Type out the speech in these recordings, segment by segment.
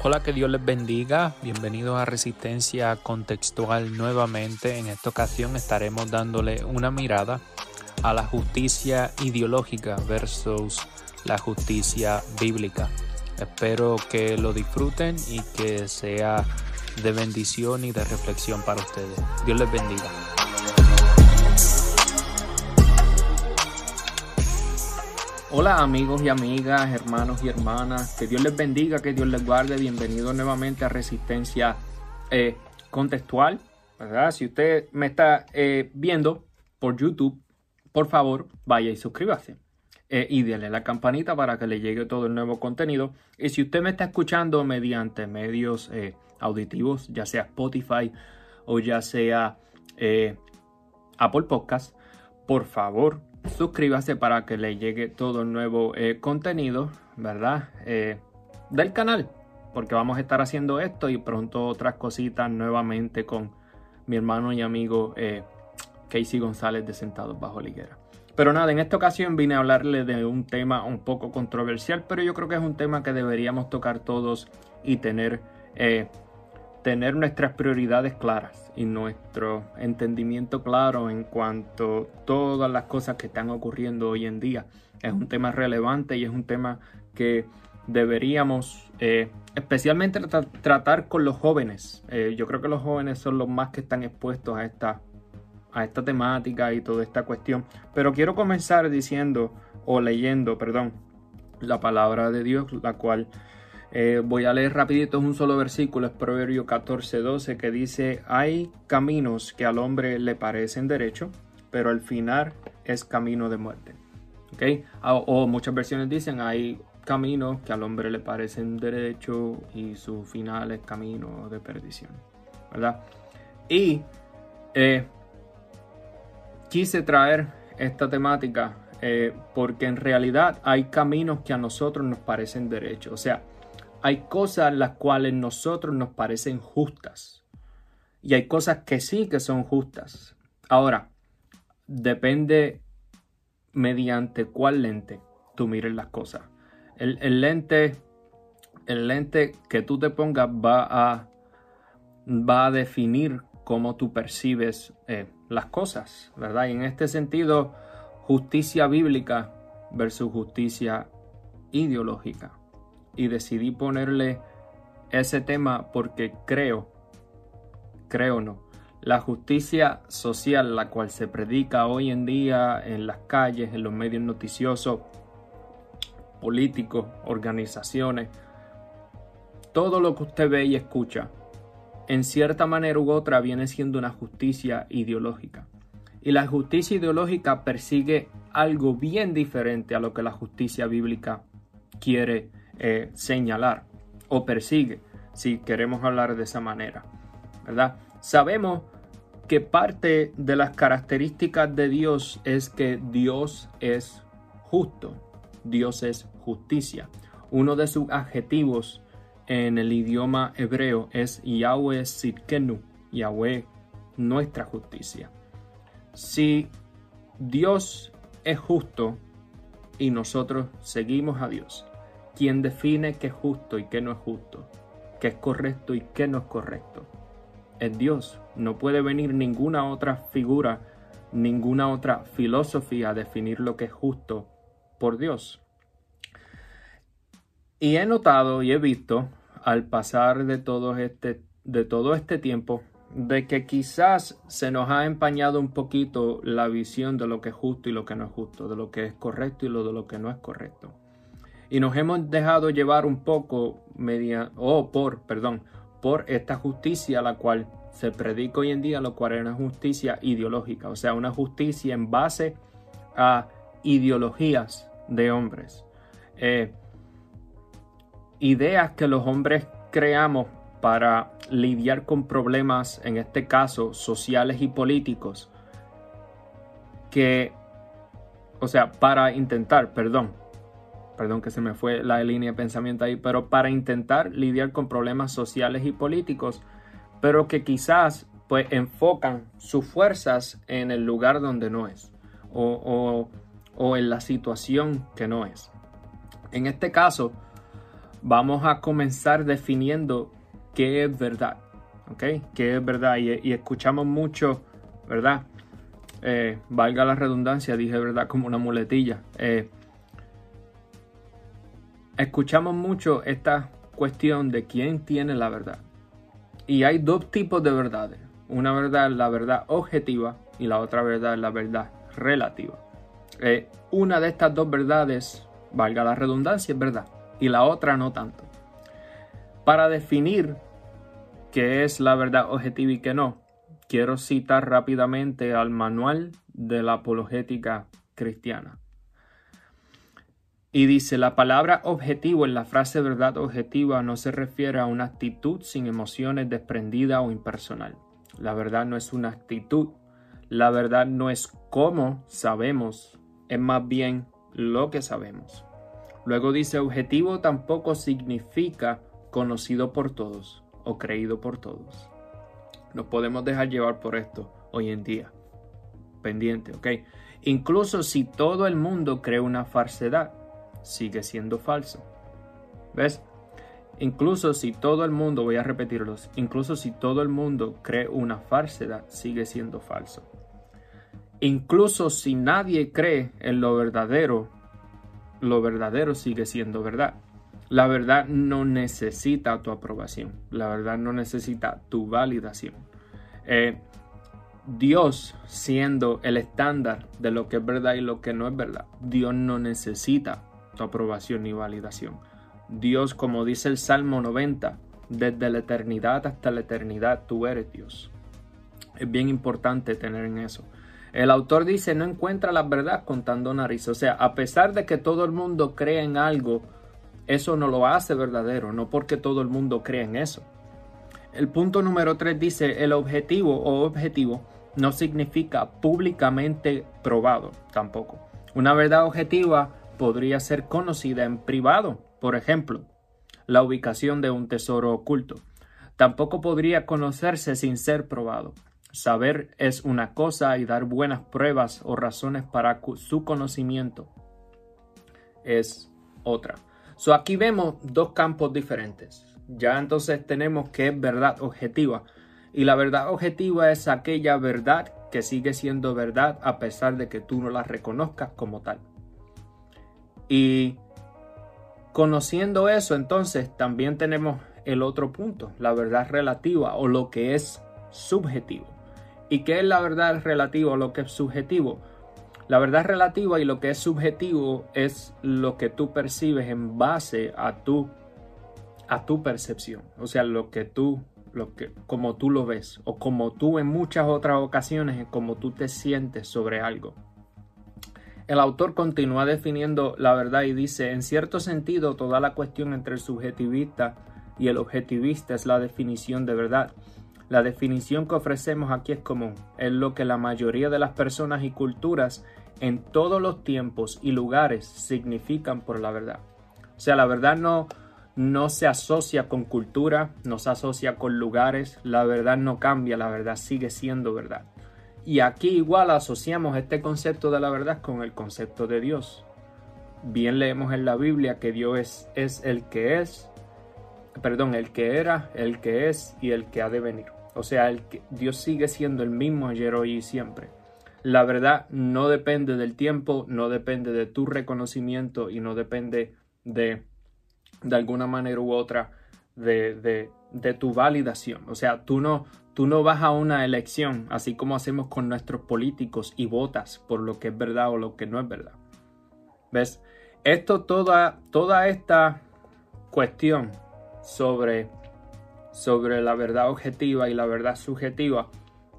Hola, que Dios les bendiga. Bienvenidos a Resistencia Contextual nuevamente. En esta ocasión estaremos dándole una mirada a la justicia ideológica versus la justicia bíblica. Espero que lo disfruten y que sea de bendición y de reflexión para ustedes. Dios les bendiga. Hola amigos y amigas, hermanos y hermanas, que Dios les bendiga, que Dios les guarde, bienvenidos nuevamente a Resistencia eh, Contextual. Si usted me está eh, viendo por YouTube, por favor vaya y suscríbase eh, y déle la campanita para que le llegue todo el nuevo contenido. Y si usted me está escuchando mediante medios auditivos, ya sea Spotify o ya sea Apple Podcast, por favor suscríbase para que le llegue todo el nuevo eh, contenido, ¿verdad? Eh, del canal, porque vamos a estar haciendo esto y pronto otras cositas nuevamente con mi hermano y amigo eh, Casey González de Sentados Bajo Liguera. Pero nada, en esta ocasión vine a hablarle de un tema un poco controversial, pero yo creo que es un tema que deberíamos tocar todos y tener tener nuestras prioridades claras y nuestro entendimiento claro en cuanto a todas las cosas que están ocurriendo hoy en día. Es un tema relevante y es un tema que deberíamos eh, especialmente tratar con los jóvenes. Eh, yo creo que los jóvenes son los más que están expuestos a esta, a esta temática y toda esta cuestión. Pero quiero comenzar diciendo o leyendo, perdón, la palabra de Dios, la cual eh, voy a leer rapidito, es un solo versículo, es Proverbio 14, 12, que dice, hay caminos que al hombre le parecen derecho, pero al final es camino de muerte. ¿Okay? O, muchas versiones dicen, hay caminos que al hombre le parecen derecho y su final es camino de perdición. ¿Verdad? Y eh, quise traer esta temática eh, porque en realidad hay caminos que a nosotros nos parecen derechos. O sea, hay cosas las cuales nosotros nos parecen justas. Y hay cosas que sí que son justas. Ahora, depende mediante cuál lente tú mires las cosas. El, lente, el lente que tú te pongas va a, definir cómo tú percibes eh, las cosas, ¿verdad? Y en este sentido, justicia bíblica versus justicia ideológica y decidí ponerle ese tema porque creo, creo no, la justicia social, la cual se predica hoy en día en las calles, en los medios noticiosos, políticos, organizaciones, todo lo que usted ve y escucha, en cierta manera u otra viene siendo una justicia ideológica. Y la justicia ideológica persigue algo bien diferente a lo que la justicia bíblica quiere eh, señalar o persigue, si queremos hablar de esa manera, ¿verdad? Sabemos que parte de las características de Dios es que Dios es justo, Dios es justicia. Uno de sus adjetivos en el idioma hebreo es Yahweh Sitkenu, Yahweh nuestra justicia. Si Dios es justo y nosotros seguimos a Dios, quien define qué es justo y qué no es justo, qué es correcto y qué no es correcto. Es Dios. No puede venir ninguna otra figura, ninguna otra filosofía a definir lo que es justo por Dios. Y he notado y he visto al pasar de todo este, de todo este tiempo de que quizás se nos ha empañado un poquito la visión de lo que es justo y lo que no es justo, de lo que es correcto y lo de lo que no es correcto y nos hemos dejado llevar un poco media o por, perdón, por esta justicia la cual se predica hoy en día, lo cual es una justicia ideológica, o sea, una justicia en base a ideologías de hombres. Eh, ideas que los hombres creamos para lidiar con problemas, en este caso, sociales y políticos, que, o sea, para intentar, perdón, perdón que se me fue la línea de pensamiento ahí, pero para intentar lidiar con problemas sociales y políticos, pero que quizás pues enfocan sus fuerzas en el lugar donde no es o, o en la situación que no es. En este caso, vamos a comenzar definiendo qué es verdad, ¿ok? ¿Qué es verdad? Y, escuchamos mucho, ¿verdad? Eh, valga la redundancia, dije verdad como una muletilla. Eh, escuchamos mucho esta cuestión de quién tiene la verdad. Y hay dos tipos de verdades. Una verdad es la verdad objetiva y la otra verdad es la verdad relativa. Eh, una de estas dos verdades, valga la redundancia, es verdad y la otra no tanto. Para definir qué es la verdad objetiva y qué no, quiero citar rápidamente al manual de la apologética cristiana. Y dice, la palabra objetivo en la frase verdad objetiva no se refiere a una actitud sin emociones desprendida o impersonal. La verdad no es una actitud, la verdad no es cómo sabemos, es más bien lo que sabemos. Luego dice objetivo tampoco significa conocido por todos o creído por todos. Nos podemos dejar llevar por esto hoy en día. Pendiente, ¿ok? Incluso si todo el mundo cree una falsedad, sigue siendo falso. ¿Ves? Incluso si todo el mundo, voy a repetirlos, incluso si todo el mundo cree una falsedad, sigue siendo falso. Incluso si nadie cree en lo verdadero, lo verdadero sigue siendo verdad. La verdad no necesita tu aprobación. La verdad no necesita tu validación. Eh, Dios siendo el estándar de lo que es verdad y lo que no es verdad. Dios no necesita aprobación ni validación. Dios, como dice el Salmo 90, desde la eternidad hasta la eternidad tú eres Dios. Es bien importante tener en eso. El autor dice, no encuentra la verdad contando nariz. O sea, a pesar de que todo el mundo cree en algo, eso no lo hace verdadero, no porque todo el mundo cree en eso. El punto número 3 dice, el objetivo o objetivo no significa públicamente probado tampoco. Una verdad objetiva podría ser conocida en privado, por ejemplo, la ubicación de un tesoro oculto. Tampoco podría conocerse sin ser probado. Saber es una cosa y dar buenas pruebas o razones para su conocimiento es otra. So aquí vemos dos campos diferentes. Ya entonces tenemos que es verdad objetiva. Y la verdad objetiva es aquella verdad que sigue siendo verdad a pesar de que tú no la reconozcas como tal. Y conociendo eso, entonces también tenemos el otro punto, la verdad relativa o lo que es subjetivo. ¿Y qué es la verdad relativa o lo que es subjetivo? La verdad relativa y lo que es subjetivo es lo que tú percibes en base a tu, a tu percepción. O sea, lo que tú, lo que, como tú lo ves o como tú en muchas otras ocasiones, como tú te sientes sobre algo. El autor continúa definiendo la verdad y dice, en cierto sentido, toda la cuestión entre el subjetivista y el objetivista es la definición de verdad. La definición que ofrecemos aquí es común, es lo que la mayoría de las personas y culturas en todos los tiempos y lugares significan por la verdad. O sea, la verdad no, no se asocia con cultura, no se asocia con lugares, la verdad no cambia, la verdad sigue siendo verdad. Y aquí igual asociamos este concepto de la verdad con el concepto de Dios. Bien leemos en la Biblia que Dios es, es el que es, perdón, el que era, el que es y el que ha de venir. O sea, el que Dios sigue siendo el mismo ayer, hoy y siempre. La verdad no depende del tiempo, no depende de tu reconocimiento y no depende de, de alguna manera u otra, de, de, de tu validación. O sea, tú no, tú no vas a una elección, así como hacemos con nuestros políticos y votas por lo que es verdad o lo que no es verdad. ¿Ves? Esto, toda, toda esta cuestión sobre sobre la verdad objetiva y la verdad subjetiva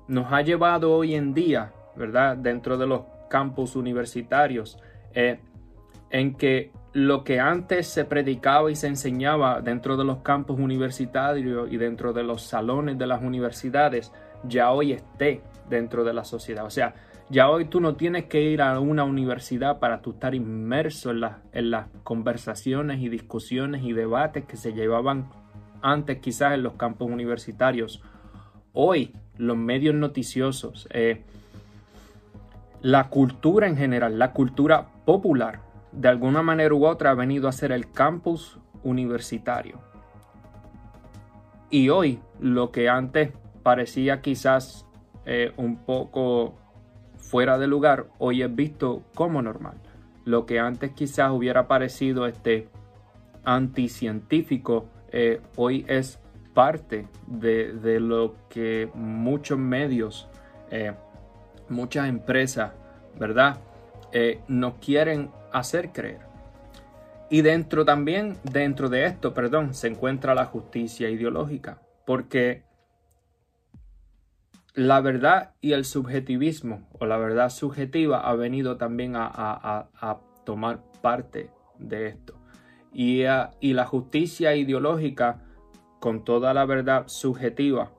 nos ha llevado hoy en día, ¿verdad? Dentro de los campus universitarios, eh, en que lo que antes se predicaba y se enseñaba dentro de los campus universitarios y dentro de los salones de las universidades, ya hoy esté dentro de la sociedad. O sea, ya hoy tú no tienes que ir a una universidad para tú estar inmerso en, en las conversaciones y discusiones y debates que se llevaban antes quizás en los campos universitarios. Hoy los medios noticiosos, eh, la cultura en general, la cultura popular, de alguna manera u otra ha venido a ser el campus universitario. Y hoy lo que antes parecía quizás eh, un poco fuera de lugar, hoy es visto como normal. Lo que antes quizás hubiera parecido este anticientífico, eh, hoy es parte de, lo que muchos medios, eh, muchas empresas, ¿verdad? Nos quieren hacer creer. Y dentro también, dentro de esto, perdón, se encuentra la justicia ideológica, porque la verdad y el subjetivismo o la verdad subjetiva ha venido también a, tomar parte de esto. Y, y, la justicia ideológica, con toda la verdad subjetiva,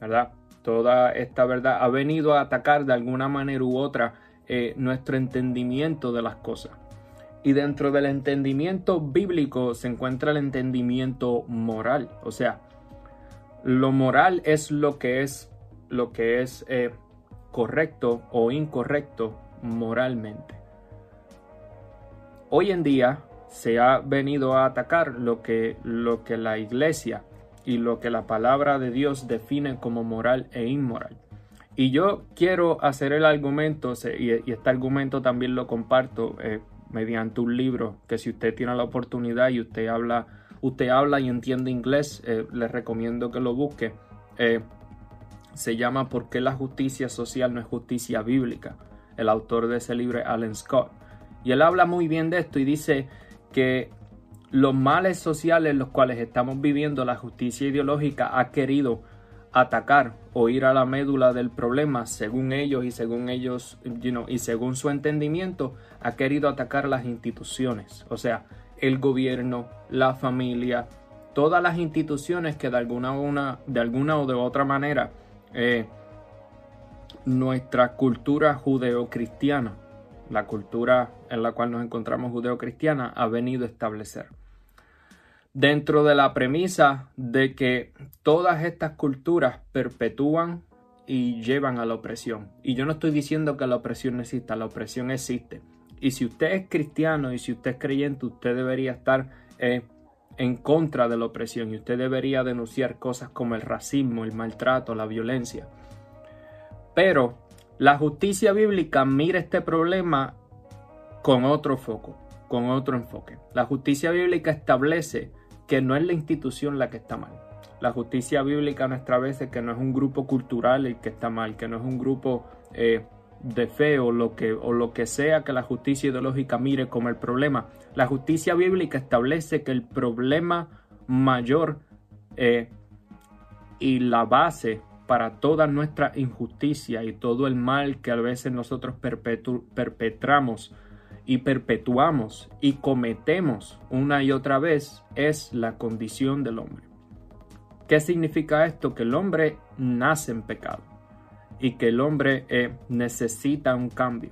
¿verdad? Toda esta verdad ha venido a atacar de alguna manera u otra eh, nuestro entendimiento de las cosas. Y dentro del entendimiento bíblico se encuentra el entendimiento moral. O sea, lo moral es lo que es, lo que es eh, correcto o incorrecto moralmente. Hoy en día se ha venido a atacar lo que, lo que la iglesia y lo que la palabra de Dios define como moral e inmoral. Y yo quiero hacer el argumento, y, este argumento también lo comparto eh, mediante un libro que si usted tiene la oportunidad y usted habla, usted habla y entiende inglés, eh, le recomiendo que lo busque. Eh, se llama ¿Por qué la justicia social no es justicia bíblica? El autor de ese libro es Alan Scott. Y él habla muy bien de esto y dice que los males sociales los cuales estamos viviendo, la justicia ideológica ha querido atacar o ir a la médula del problema según ellos y según ellos y según su entendimiento ha querido atacar las instituciones. O sea el gobierno la familia todas las instituciones que de alguna una de alguna o de otra manera eh, nuestra cultura judeocristiana la cultura en la cual nos encontramos judeocristiana ha venido a establecer dentro de la premisa de que todas estas culturas perpetúan y llevan a la opresión. Y yo no estoy diciendo que la opresión no exista, la opresión existe. Y si usted es cristiano y si usted es creyente, usted debería estar eh, en contra de la opresión y usted debería denunciar cosas como el racismo, el maltrato, la violencia. Pero la justicia bíblica mira este problema con otro foco, con otro enfoque. La justicia bíblica establece que no es la institución la que está mal. La justicia bíblica nuestra vez es que no es un grupo cultural el que está mal, que no es un grupo eh, de fe o lo, que, o lo que sea que la justicia ideológica mire como el problema. La justicia bíblica establece que el problema mayor eh, y la base para toda nuestra injusticia y todo el mal que a veces nosotros perpetramos y perpetuamos y cometemos una y otra vez es la condición del hombre. ¿Qué significa esto? Que el hombre nace en pecado y que el hombre eh, necesita un cambio.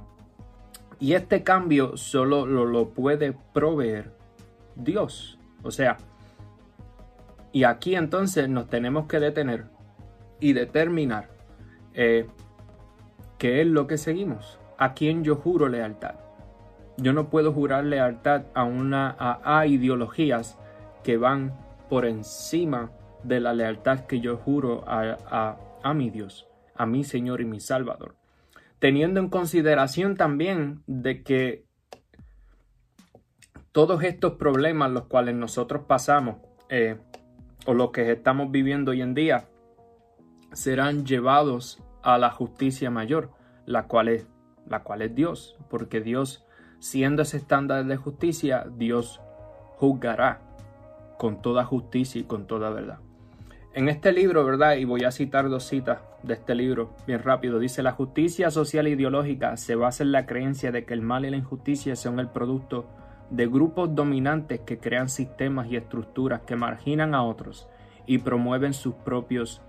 Y este cambio solo lo, puede proveer Dios. O sea, y aquí entonces nos tenemos que detener y determinar eh, qué es lo que seguimos, a quién yo juro lealtad. Yo no puedo jurar lealtad a, una, a, ideologías que van por encima de la lealtad que yo juro a, a mi Dios, a mi Señor y mi Salvador. Teniendo en consideración también de que todos estos problemas los cuales nosotros pasamos eh, o los que estamos viviendo hoy en día serán llevados a la justicia mayor, la cual es, la cual es Dios, porque Dios siendo ese estándar de justicia, Dios juzgará con toda justicia y con toda verdad. En este libro, ¿verdad? Y voy a citar dos citas de este libro bien rápido. Dice, la justicia social e ideológica se basa en la creencia de que el mal y la injusticia son el producto de grupos dominantes que crean sistemas y estructuras que marginan a otros y promueven sus propios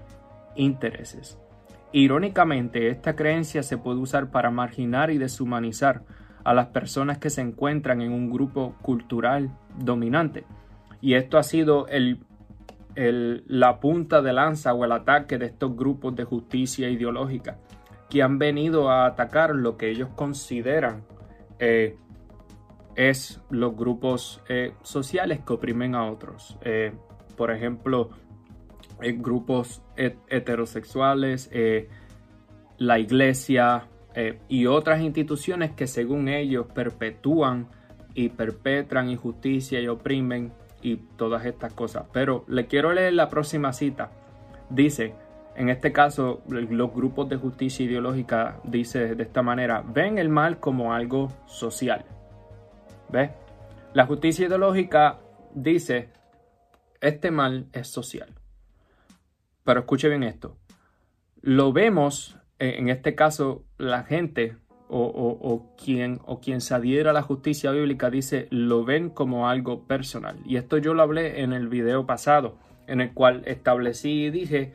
intereses. Irónicamente, esta creencia se puede usar para marginar y deshumanizar a las personas que se encuentran en un grupo cultural dominante. Y esto ha sido el, la punta de lanza o el ataque de estos grupos de justicia ideológica que han venido a atacar lo que ellos consideran eh, es los grupos eh, sociales que oprimen a otros. Eh, por ejemplo, grupos heterosexuales, la iglesia y otras instituciones que según ellos perpetúan y perpetran injusticia y oprimen y todas estas cosas. Pero le quiero leer la próxima cita. Dice, en este caso, los grupos de justicia ideológica dice de esta manera, ven el mal como algo social. ¿Ve? La justicia ideológica dice, este mal es social. Pero escuche bien esto. Lo vemos, eh, en este caso, la gente o, quien, o quien se adhiera a la justicia bíblica dice, lo ven como algo personal. Y esto yo lo hablé en el video pasado, en el cual establecí y dije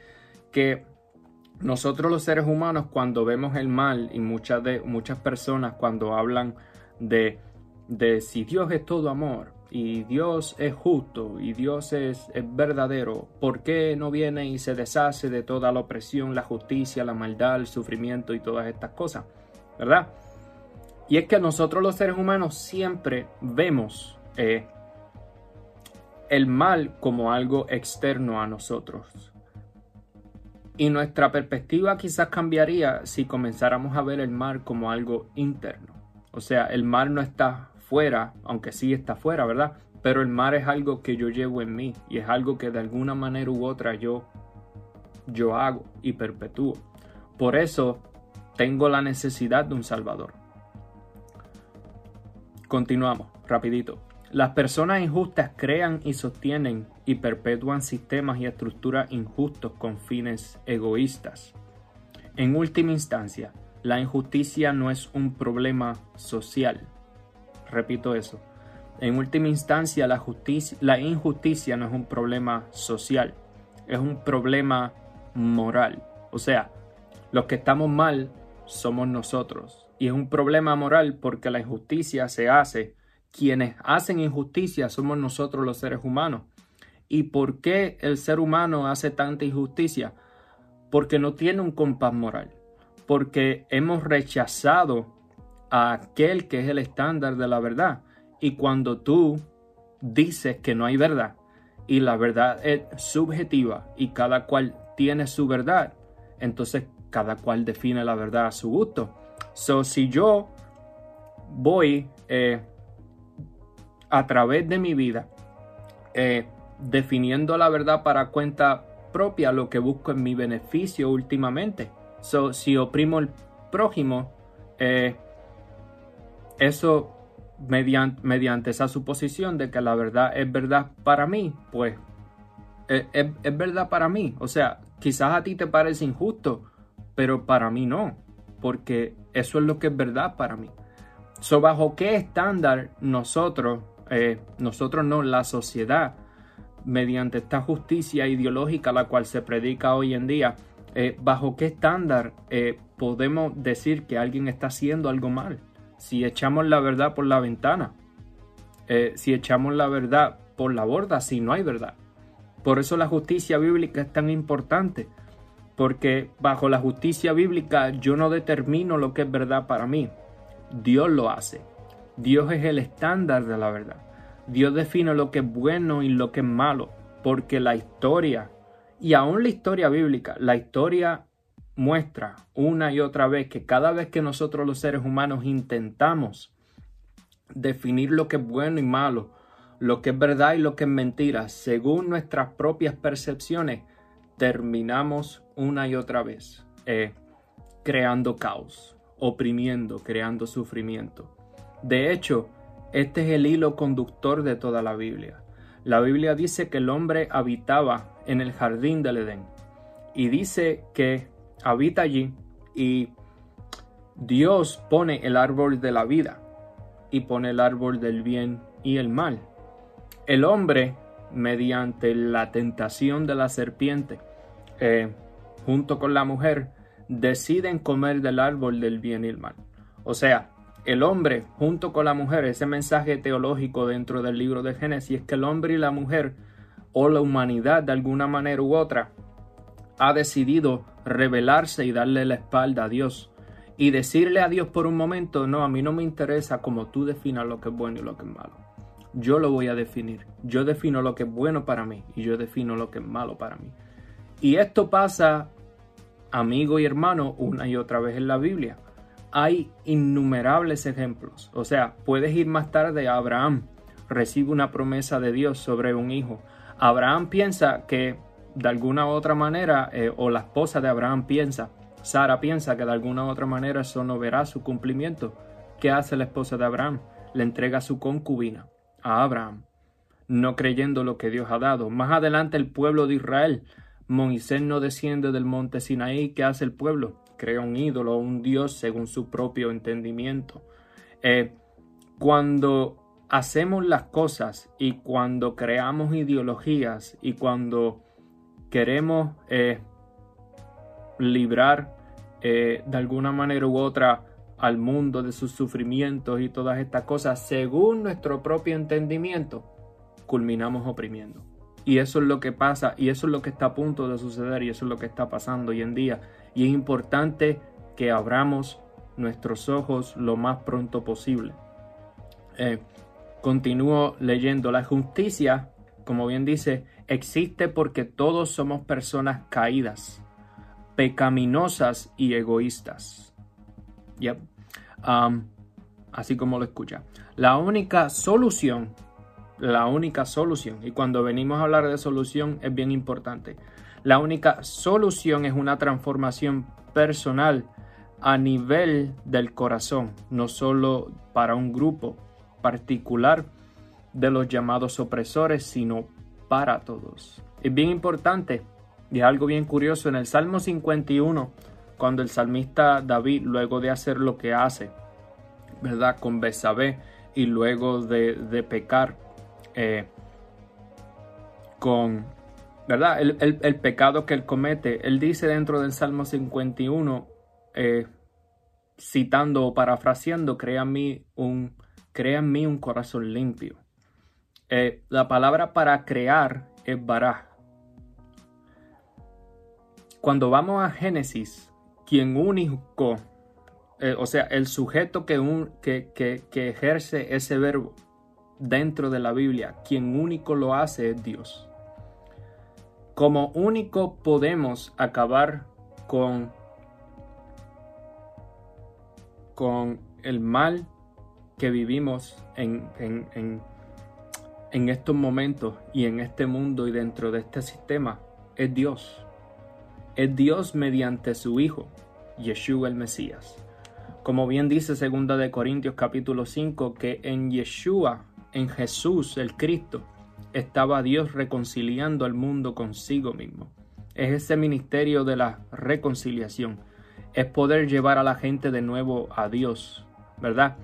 que nosotros los seres humanos cuando vemos el mal y muchas, de, muchas personas cuando hablan de, de si Dios es todo amor y Dios es justo y Dios es, es, verdadero, ¿por qué no viene y se deshace de toda la opresión, la justicia, la maldad, el sufrimiento y todas estas cosas? ¿Verdad? Y es que nosotros los seres humanos siempre vemos eh, el mal como algo externo a nosotros. Y nuestra perspectiva quizás cambiaría si comenzáramos a ver el mar como algo interno. O sea, el mar no está fuera, aunque sí está fuera, ¿verdad? Pero el mar es algo que yo llevo en mí y es algo que de alguna manera u otra yo, yo hago y perpetúo. Por eso tengo la necesidad de un Salvador. Continuamos, rapidito. Las personas injustas crean y sostienen y perpetúan sistemas y estructuras injustos con fines egoístas. En última instancia, la injusticia no es un problema social. Repito eso. En última instancia, la, justicia, la injusticia no es un problema social, es un problema moral. O sea, los que estamos mal somos nosotros. Y es un problema moral porque la injusticia se hace quienes hacen injusticia somos nosotros los seres humanos. ¿Y por qué el ser humano hace tanta injusticia? Porque no tiene un compás moral, porque hemos rechazado aquel que es el estándar de la verdad. Y cuando tú dices que no hay verdad y la verdad es subjetiva y cada cual tiene su verdad, entonces cada cual define la verdad a su gusto. So, si yo voy eh, a través de mi vida, eh, definiendo la verdad para cuenta propia, lo que busco en mi beneficio últimamente. So, si oprimo el prójimo, eh, eso mediante, mediante, esa suposición de que la verdad es verdad para mí, pues eh, es, verdad para mí. O sea, quizás a ti te parece injusto, pero para mí no, porque eso es lo que es verdad para mí. ¿Bajo qué estándar nosotros eh, nosotros no, la sociedad, mediante esta justicia ideológica la cual se predica hoy en día, eh, bajo qué estándar podemos decir que alguien está haciendo algo mal. Si echamos la verdad por la ventana, si echamos la verdad por la borda, si no hay verdad. Por eso la justicia bíblica es tan importante, porque bajo la justicia bíblica yo no determino lo que es verdad para mí, Dios lo hace. Dios es el estándar de la verdad. Dios define lo que es bueno y lo que es malo, porque la historia, y aún la historia bíblica, la historia muestra una y otra vez que cada vez que nosotros los seres humanos intentamos definir lo que es bueno y malo, lo que es verdad y lo que es mentira, según nuestras propias percepciones, terminamos una y otra vez eh, creando caos, oprimiendo, creando sufrimiento. De hecho, este es el hilo conductor de toda la Biblia. La Biblia dice que el hombre habitaba en el jardín del Edén y dice que habita allí y Dios pone el árbol de la vida y pone el árbol del bien y el mal. El hombre, mediante la tentación de la serpiente, eh, junto con la mujer, deciden comer del árbol del bien y el mal. O sea, el hombre junto con la mujer, ese mensaje teológico dentro del libro de Génesis es que el hombre y la mujer o la humanidad de alguna manera u otra ha decidido rebelarse y darle la espalda a Dios y decirle a Dios por un momento, no, a mí no me interesa como tú definas lo que es bueno y lo que es malo. Yo lo voy a definir. Yo defino lo que es bueno para mí y yo defino lo que es malo para mí. Y esto pasa, amigo y hermano, una y otra vez en la Biblia. Hay innumerables ejemplos. O sea, puedes ir más tarde a Abraham. Recibe una promesa de Dios sobre un hijo. Abraham piensa que de alguna otra manera, eh, o la esposa de Abraham piensa, Sara piensa que de alguna u otra manera eso no verá su cumplimiento. ¿Qué hace la esposa de Abraham? Le entrega su concubina a Abraham, no creyendo lo que Dios ha dado. Más adelante el pueblo de Israel, Moisés no desciende del monte Sinaí. ¿Qué hace el pueblo? Crea un ídolo, un dios según su propio entendimiento. Eh, cuando hacemos las cosas y cuando creamos ideologías y cuando queremos eh, librar eh, de alguna manera u otra al mundo de sus sufrimientos y todas estas cosas según nuestro propio entendimiento, culminamos oprimiendo. Y eso es lo que pasa y eso es lo que está a punto de suceder y eso es lo que está pasando hoy en día. Y es importante que abramos nuestros ojos lo más pronto posible. Eh, continúo leyendo. La justicia, como bien dice, existe porque todos somos personas caídas, pecaminosas y egoístas. Yep. Um, así como lo escucha. La única solución, la única solución, y cuando venimos a hablar de solución es bien importante, la única solución es una transformación personal a nivel del corazón, no solo para un grupo particular de los llamados opresores, sino para todos. Es bien importante y algo bien curioso en el Salmo 51, cuando el salmista David, luego de hacer lo que hace, ¿verdad? Con Besabé y luego de, pecar eh, con, ¿verdad? El, pecado que él comete, él dice dentro del Salmo 51, eh, citando o parafraseando, crea en mí un, crea en mí un corazón limpio eh, la palabra para crear es baraj. Cuando vamos a Génesis, quien único, eh, o sea, el sujeto que, un, que, que ejerce ese verbo dentro de la Biblia, quien único lo hace es Dios. Como único podemos acabar con, con el mal que vivimos en, en, en estos momentos y en este mundo y dentro de este sistema es Dios. Es Dios mediante su Hijo, Yeshua el Mesías. Como bien dice 2 de Corintios capítulo 5 que en Yeshua, en Jesús el Cristo, estaba Dios reconciliando al mundo consigo mismo. Es ese ministerio de la reconciliación. Es poder llevar a la gente de nuevo a Dios, ¿verdad?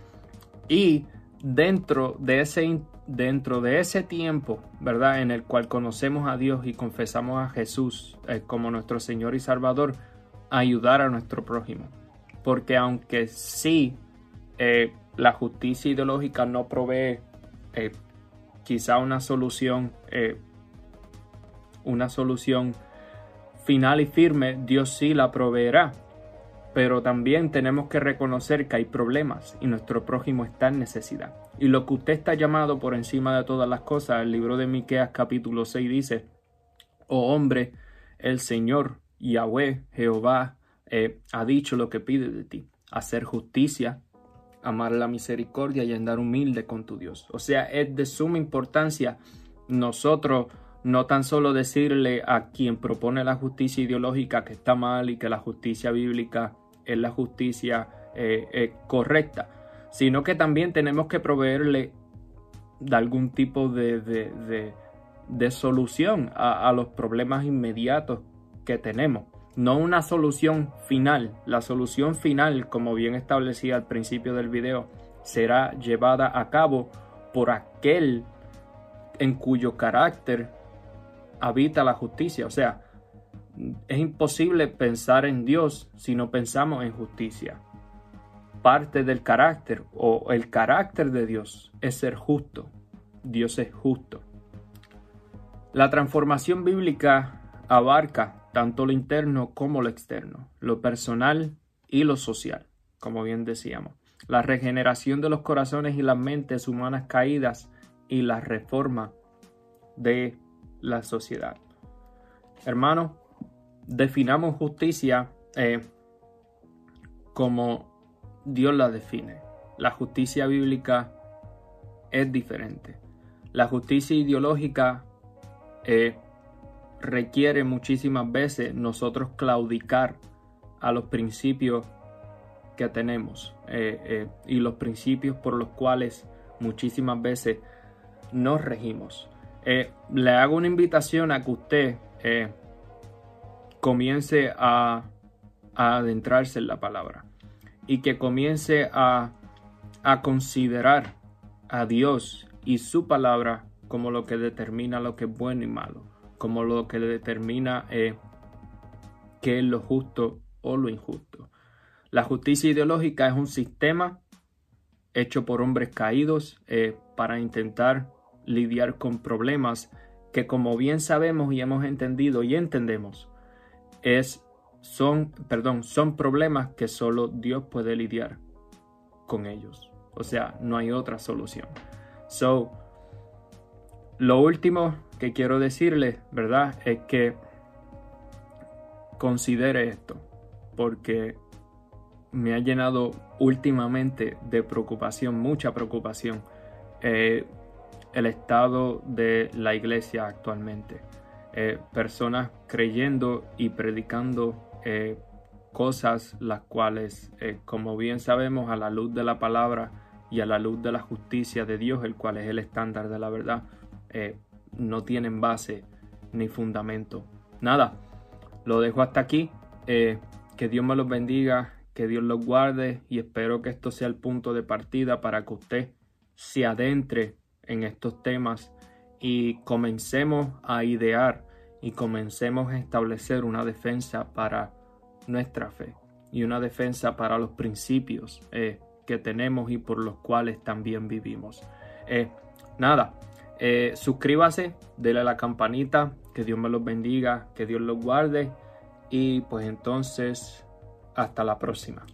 Y dentro de ese dentro de ese tiempo, ¿verdad? En el cual conocemos a Dios y confesamos a Jesús eh, como nuestro Señor y Salvador, ayudar a nuestro prójimo. Porque aunque sí eh, la justicia ideológica no provee eh, quizá una solución, una solución final y firme, Dios sí la proveerá. Pero también tenemos que reconocer que hay problemas y nuestro prójimo está en necesidad. Y lo que usted está llamado por encima de todas las cosas, el libro de Miqueas capítulo 6 dice, Oh hombre, el Señor, Yahweh, Jehová, eh, ha dicho lo que pide de ti, hacer justicia, amar la misericordia y andar humilde con tu Dios. O sea, es de suma importancia nosotros no tan solo decirle a quien propone la justicia ideológica que está mal y que la justicia bíblica es la justicia eh, eh, correcta, sino que también tenemos que proveerle de algún tipo de, solución a, los problemas inmediatos que tenemos. No una solución final. La solución final, como bien establecía al principio del video, será llevada a cabo por aquel en cuyo carácter habita la justicia. O sea, es imposible pensar en Dios si no pensamos en justicia parte del carácter o el carácter de Dios es ser justo. Dios es justo. La transformación bíblica abarca tanto lo interno como lo externo, lo personal y lo social. como bien decíamos. La regeneración de los corazones y las mentes humanas caídas y la reforma de la sociedad. Hermanos, definamos justicia eh, como Dios la define. La justicia bíblica es diferente. La justicia ideológica eh, requiere muchísimas veces nosotros claudicar a los principios que tenemos eh, y los principios por los cuales muchísimas veces nos regimos. le hago una invitación a que usted comience a, adentrarse en la palabra y que comience a, considerar a Dios y su palabra como lo que determina lo que es bueno y malo, como lo que determina eh, qué es lo justo o lo injusto. La justicia ideológica es un sistema hecho por hombres caídos eh, para intentar lidiar con problemas que como bien sabemos y hemos entendido y entendemos, es, son, perdón, son problemas que solo Dios puede lidiar con ellos. O sea, no hay otra solución. So, lo último que quiero decirle, ¿verdad? Es que considere esto, porque me ha llenado últimamente de preocupación, mucha preocupación, eh, el estado de la iglesia actualmente. Eh, personas creyendo y predicando eh, cosas las cuales, eh, como bien sabemos, a la luz de la palabra y a la luz de la justicia de Dios, el cual es el estándar de la verdad, no tienen base ni fundamento. Nada, lo dejo hasta aquí. que Dios me los bendiga, que Dios los guarde y espero que esto sea el punto de partida para que usted se adentre en estos temas y comencemos a idear y comencemos a establecer una defensa para nuestra fe y una defensa para los principios eh, que tenemos y por los cuales también vivimos. Eh, nada, eh, suscríbase, dele la campanita, que Dios me los bendiga, que Dios los guarde y pues entonces hasta la próxima.